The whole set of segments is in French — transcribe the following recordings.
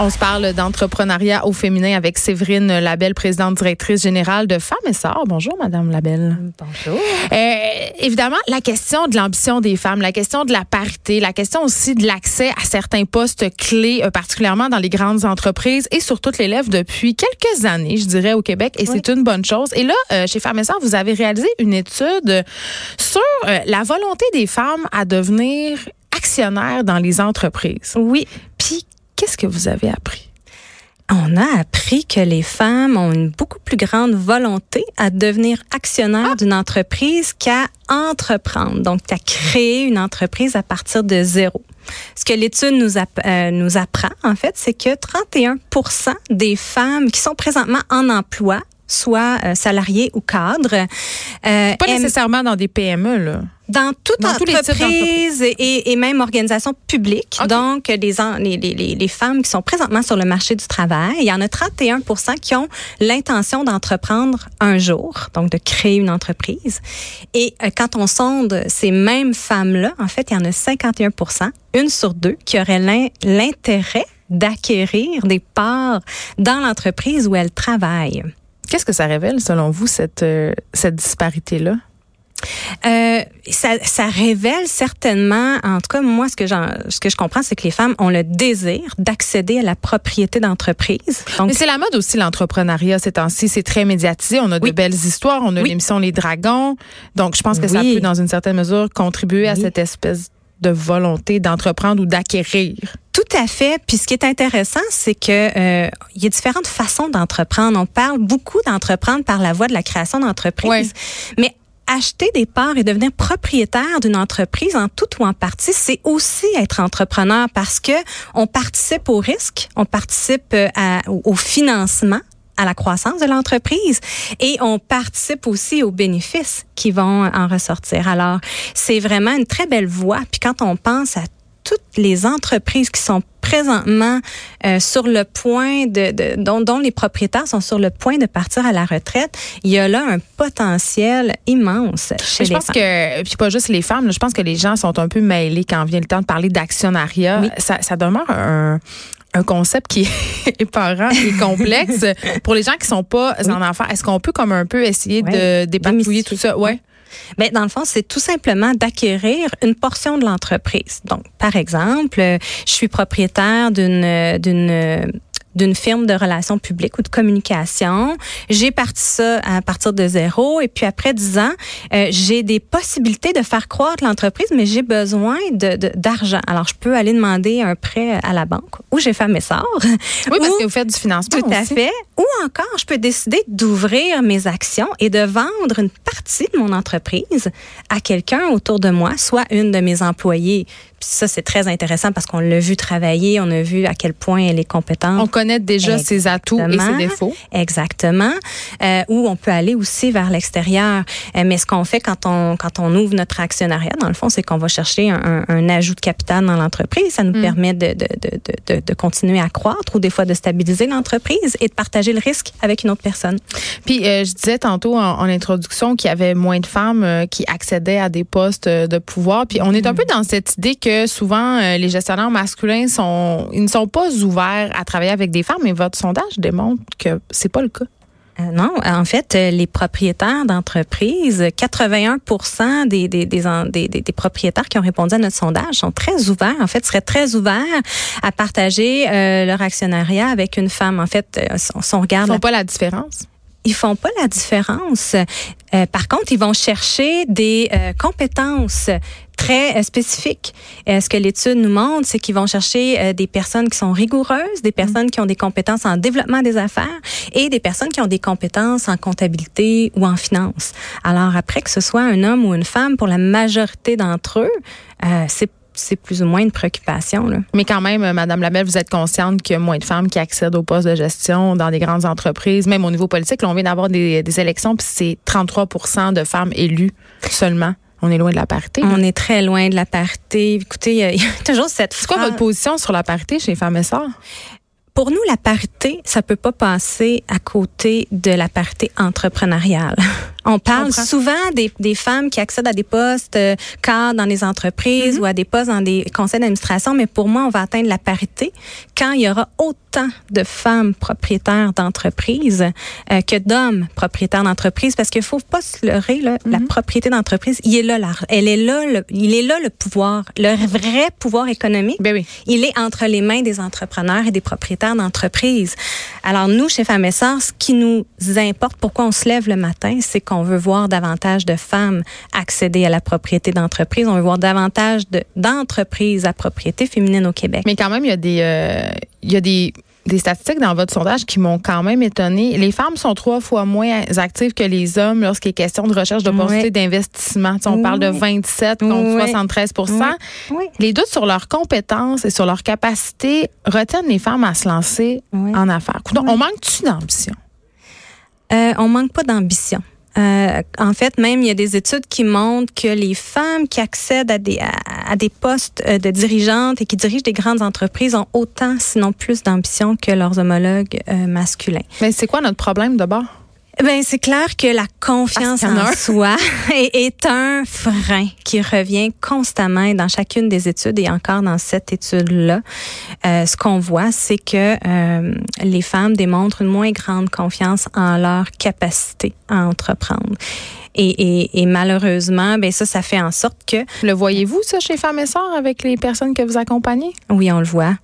On se parle d'entrepreneuriat au féminin avec Séverine Labelle, présidente directrice générale de Femmes et Sœurs. Bonjour, Madame Labelle. Bonjour. Euh, évidemment, la question de l'ambition des femmes, la question de la parité, la question aussi de l'accès à certains postes clés, euh, particulièrement dans les grandes entreprises et sur toutes les lèvres depuis quelques années, je dirais, au Québec, et c'est une bonne chose. Et là, euh, chez Femmes et Sœurs, vous avez réalisé une étude sur euh, la volonté des femmes à devenir actionnaires dans les entreprises. Oui. Puis, qu'est-ce que vous avez appris? On a appris que les femmes ont une beaucoup plus grande volonté à devenir actionnaires d'une entreprise qu'à entreprendre, donc à créer une entreprise à partir de zéro. Ce que l'étude nous, app- euh, nous apprend, en fait, c'est que 31% des femmes qui sont présentement en emploi, soit euh, salariées ou cadres, euh, Pas nécessairement dans des PME, là. dans toute Dans entreprise et, et même organisation publique. OK. Donc, les, les, les, les- femmes qui sont présentement sur le marché du travail, il y en a 31% qui ont l'intention d'entreprendre un jour, donc de créer une entreprise. Et euh, quand on sonde ces mêmes femmes-là, en fait, il y en a 51 une sur deux, qui auraient l'in- l'intérêt d'acquérir des parts dans l'entreprise où elles travaillent. Qu'est-ce que ça révèle, selon vous, cette, euh, cette disparité-là? Euh, ça, ça révèle certainement, en tout cas moi ce que ce que je comprends, c'est que les femmes ont le désir d'accéder à la propriété d'entreprise. Mais c'est la mode aussi, l'entrepreneuriat, ces temps-ci. C'est très médiatisé. On a Oui. de belles histoires. On a Oui. l'émission Les Dragons. Donc, je pense que ça peut, dans une certaine mesure, contribuer à cette espèce de volonté d'entreprendre ou d'acquérir. tout à fait. Puis ce qui est intéressant, c'est que euh, il y a différentes façons d'entreprendre. On parle beaucoup d'entreprendre par la voie de la création d'entreprise, Ouais. mais acheter des parts et devenir propriétaire d'une entreprise en tout ou en partie, c'est aussi être entrepreneur parce que on participe au risque, on participe euh, à- au financement à la croissance de l'entreprise et on participe aussi aux bénéfices qui vont en ressortir. Alors, c'est vraiment une très belle voie. Puis quand on pense à toutes les entreprises qui sont présentement euh, sur le point de, de dont, dont les propriétaires sont sur le point de partir à la retraite, il y a là un potentiel immense chez je les pense femmes. que, puis pas juste les femmes, là, je pense que les gens sont un peu mêlés quand vient le temps de parler d'actionnariat. Oui. Ça, ça demeure un un concept qui est épeurant et complexe pour les gens qui sont pas en affaires. Est-ce qu'on peut comme un peu essayer Ouais. de dépatouiller tout ça? Ouais. Ben, dans le fond, c'est tout simplement d'acquérir une portion de l'entreprise. Donc, par exemple, euh, je suis propriétaire d'une euh, d'une euh, d'une firme de relations publiques ou de communication. J'ai parti ça à partir de zéro et puis après dix ans, euh, j'ai des possibilités de faire croître l'entreprise, mais j'ai besoin de d'argent. Alors, je peux aller demander un prêt à la banque ou j'ai fait mes sorts. Oui, parce Ou- que vous faites du financement tout à aussi. fait. Ou encore, je peux décider d'ouvrir mes actions et de vendre une partie de mon entreprise à quelqu'un autour de moi, soit une de mes employés. Puis ça, c'est très intéressant parce qu'on l'a vu travailler, on a vu à quel point elle est compétente. On connaît déjà ses atouts et ses défauts. Exactement. Euh, ou on peut aller aussi vers l'extérieur. Euh, mais ce qu'on fait quand on quand on ouvre notre actionnariat, dans le fond, c'est qu'on va chercher un, un- un ajout de capital dans l'entreprise. Ça nous Mm. permet de, de, de, de, continuer à croître ou des fois de stabiliser l'entreprise et de partager le risque avec une autre personne. Puis euh, je disais tantôt en, en introduction qu'il y avait moins de femmes euh, qui accédaient à des postes de pouvoir. Puis on est un peu dans cette idée que souvent euh, les gestionnaires masculins sont ils ne sont pas ouverts à travailler avec des femmes, mais votre sondage démontre que c'est pas le cas. Euh, non, en fait, euh, les propriétaires d'entreprises, 81 des, des, des, des, propriétaires qui ont répondu à notre sondage sont très ouverts, en fait, seraient très ouverts à partager euh, leur actionnariat avec une femme. En fait, on, on Ils regarde, font la- pas la différence. Ils font pas la différence. Euh, par contre, ils vont chercher des euh, compétences très euh, spécifiques. Euh, ce que l'étude nous montre, c'est qu'ils vont chercher des personnes qui sont rigoureuses, des personnes qui ont des compétences en développement des affaires et des personnes qui ont des compétences en comptabilité ou en finance. Alors après que ce soit un homme ou une femme, pour la majorité d'entre eux, c'est c'est plus ou moins une préoccupation. Là. Mais quand même, euh, Madame Labelle, vous êtes consciente qu'il y a moins de femmes qui accèdent aux postes de gestion dans des grandes entreprises, même au niveau politique. Là, on vient d'avoir des, des élections, puis c'est 33 de femmes élues seulement. On est loin de la parité. On est très loin de la parité. Écoutez, il y a- il y a toujours cette C'est quoi votre position sur la parité chez Femmes et Sœurs? Pour nous, la parité, ça peut pas passer à côté de la parité entrepreneuriale. On parle souvent des, des, femmes qui accèdent à des postes euh, cadres dans les entreprises mm-hmm. ou à des postes dans des conseils d'administration, mais pour moi, on va atteindre la parité quand il y aura autant de femmes propriétaires d'entreprises euh, que d'hommes propriétaires d'entreprises, parce qu'il faut pas se leurrer, là, la mm-hmm. propriété d'entreprise, il est là, elle est là, le, il est là le pouvoir, le vrai pouvoir économique. Ben oui. Il est entre les mains des entrepreneurs et des propriétaires d'entreprises. Alors nous, chez Femmes ce qui nous importe, pourquoi on se lève le matin, c'est qu'on veut voir davantage de femmes accéder à la propriété d'entreprise. On veut voir davantage d'entreprises à propriété féminine au Québec. Mais quand même, il y a des, euh, il y a des des statistiques dans votre sondage qui m'ont quand même étonné. Les femmes sont trois fois moins actives que les hommes lorsqu'il est question de recherche d'opportunités d'investissement. on parle de 27 contre 73% Les doutes sur leurs compétences et sur leur capacité retiennent les femmes à se lancer en affaires. On manque-tu d'ambition? Euh, on manque pas d'ambition. Euh, en fait, même il y a des études qui montrent que les femmes qui accèdent à des, à, des postes euh, de dirigeantes et qui dirigent des grandes entreprises ont autant, sinon plus d'ambition que leurs homologues euh, masculins. Mais c'est quoi notre problème d'abord? Ben c'est clair que la confiance en soi est, un frein qui revient constamment dans chacune des études et encore dans cette étude-là. Euh, ce qu'on voit, c'est que euh, les femmes démontrent une moins grande confiance en leur capacité à entreprendre. Et, malheureusement, ben ça, ça fait en sorte que. Le voyez-vous ça chez Femmes et Sœurs avec les personnes que vous accompagnez? Oui, on le voit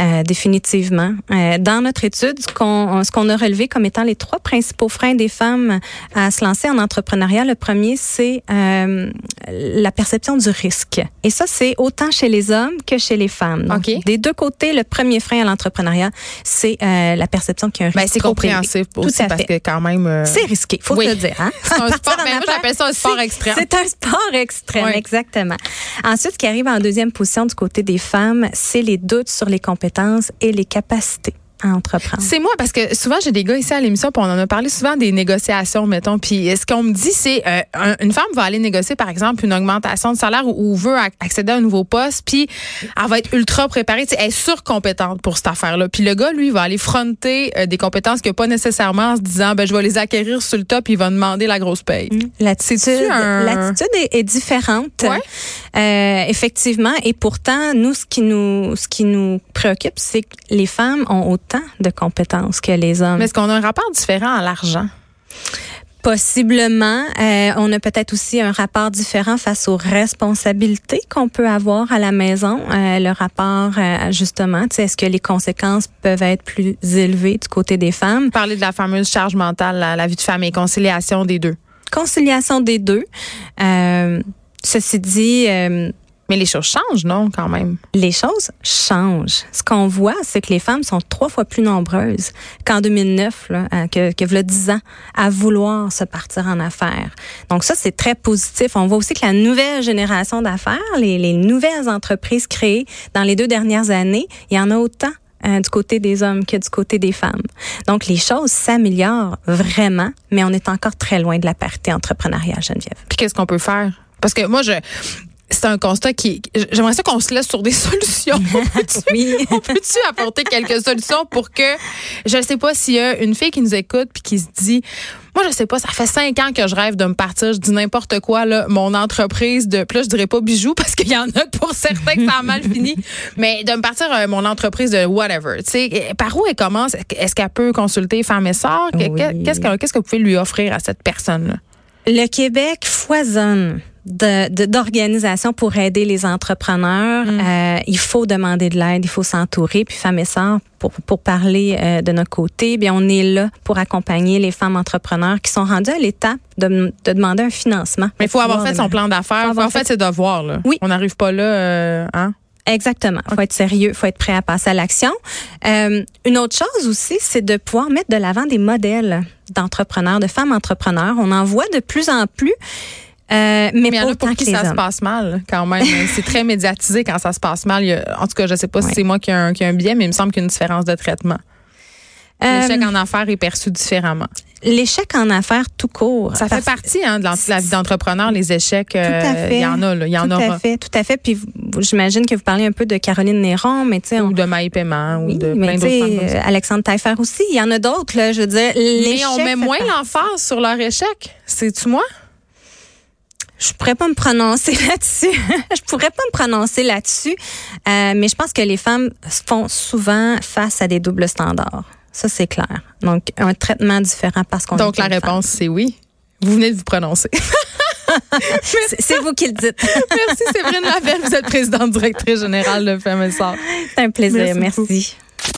euh, définitivement. Euh, dans notre étude, ce qu'on ce qu'on a relevé comme étant les trois principaux freins des femmes à se lancer en entrepreneuriat, le premier c'est euh, la perception du risque. Et ça, c'est autant chez les hommes que chez les femmes. Donc, Des deux côtés, le premier frein à l'entrepreneuriat, c'est la perception qu'il y a un ben, risque. c'est compréhensif aussi parce que quand même. C'est risqué, faut le dire. Hein? moi, j'appelle ça un sport extrême. C'est un sport extrême, exactement. Ensuite, ce qui arrive en deuxième position du côté des femmes, c'est les doutes sur les compétences et les capacités entreprendre? C'est moi parce que souvent j'ai des gars ici à l'émission puis on en a parlé souvent des négociations mettons puis ce qu'on me dit c'est euh, une femme va aller négocier par exemple une augmentation de salaire ou, veut accéder à un nouveau poste puis elle va être ultra préparée, elle est surcompétente pour cette affaire là. Puis le gars lui va aller fronter euh, des compétences qu'il n'a pas nécessairement en se disant ben je vais les acquérir sur le top puis il va demander la grosse paye. Mmh. L'attitude l'attitude est, différente. Euh, effectivement et pourtant nous ce qui nous ce qui nous préoccupe c'est que les femmes ont autant de compétences que les hommes. Mais est-ce qu'on a un rapport différent à l'argent? Possiblement. Euh, on a peut-être aussi un rapport différent face aux responsabilités qu'on peut avoir à la maison. Euh, le rapport, euh, justement, est-ce que les conséquences peuvent être plus élevées du côté des femmes? Parler de la fameuse charge mentale, la, la vie de famille, conciliation des deux. Conciliation des deux. ceci dit, mais les choses changent, non, quand même? Les choses changent. Ce qu'on voit, c'est que les femmes sont trois fois plus nombreuses qu'en 2009, là, que, que a 10 ans, à vouloir se partir en affaires. Donc ça, c'est très positif. On voit aussi que la nouvelle génération d'affaires, les, les nouvelles entreprises créées dans les deux dernières années, il y en a autant euh, du côté des hommes que du côté des femmes. Donc, les choses s'améliorent vraiment, mais on est encore très loin de la parité entrepreneuriale, Geneviève. Puis qu'est-ce qu'on peut faire? Parce que moi, je, c'est un constat qui. J'aimerais ça qu'on se laisse sur des solutions. On peut-tu apporter quelques solutions pour que. Je ne sais pas s'il y a une fille qui nous écoute puis qui se dit. Moi, je sais pas, ça fait cinq ans que je rêve de me partir. Je dis n'importe quoi, là, mon entreprise de. Plus, je dirais pas bijoux parce qu'il y en a pour certains que ça a mal fini. Mais de me partir euh, mon entreprise de whatever. Tu sais, par où elle commence? Est-ce qu'elle peut consulter Femme et Sœurs? Qu'est-ce que vous pouvez lui offrir à cette personne-là? Le Québec foisonne d'organisation pour aider les entrepreneurs. Mm. Euh, il faut demander de l'aide, il faut s'entourer. Puis Femmes et Sœurs, pour, pour parler euh, de notre côté, bien on est là pour accompagner les femmes entrepreneurs qui sont rendues à l'étape de, de, demander un financement. Mais il faut avoir fait son plan d'affaires. Il faut avoir fait ses devoirs. Là. Oui. On n'arrive pas là, euh, hein? Exactement. Il faut être sérieux, il faut être prêt à passer à l'action. Euh, une autre chose aussi, c'est de pouvoir mettre de l'avant des modèles d'entrepreneurs, de femmes entrepreneurs. On en voit de plus en plus. Euh, mais, il y en a pour qui ça se passe mal quand même. c'est très médiatisé quand ça se passe mal. en tout cas, je sais pas si c'est moi qui ai, un, qui un biais, mais il me semble qu'il y a une différence de traitement. L'échec en affaires est perçu différemment. L'échec en affaires tout court. Ça fait partie hein, de la vie d'entrepreneur, les échecs. Tout à fait. Il y en a, là, il y en tout aura. à fait, tout à fait. Puis j'imagine que vous parlez un peu de Caroline Néron, mais tu sais, ou de Maï Paiement, ou oui, de plein d'autres euh. Alexandre Taillefer aussi. Il y en a d'autres, là. Je veux dire, Mais on met moins l'emphase sur leur échec. C'est-tu moi? Je pourrais pas me prononcer là-dessus. je pourrais pas me prononcer là-dessus. Euh, mais je pense que les femmes font souvent face à des doubles standards. Ça, c'est clair. Donc, un traitement différent parce qu'on Donc, est la réponse, c'est oui. Vous venez de vous prononcer. C'est- vous qui le dites. Merci, Séverine Lavelle. Vous êtes présidente directrice générale de Femmes et Sœurs. C'est un plaisir. Merci.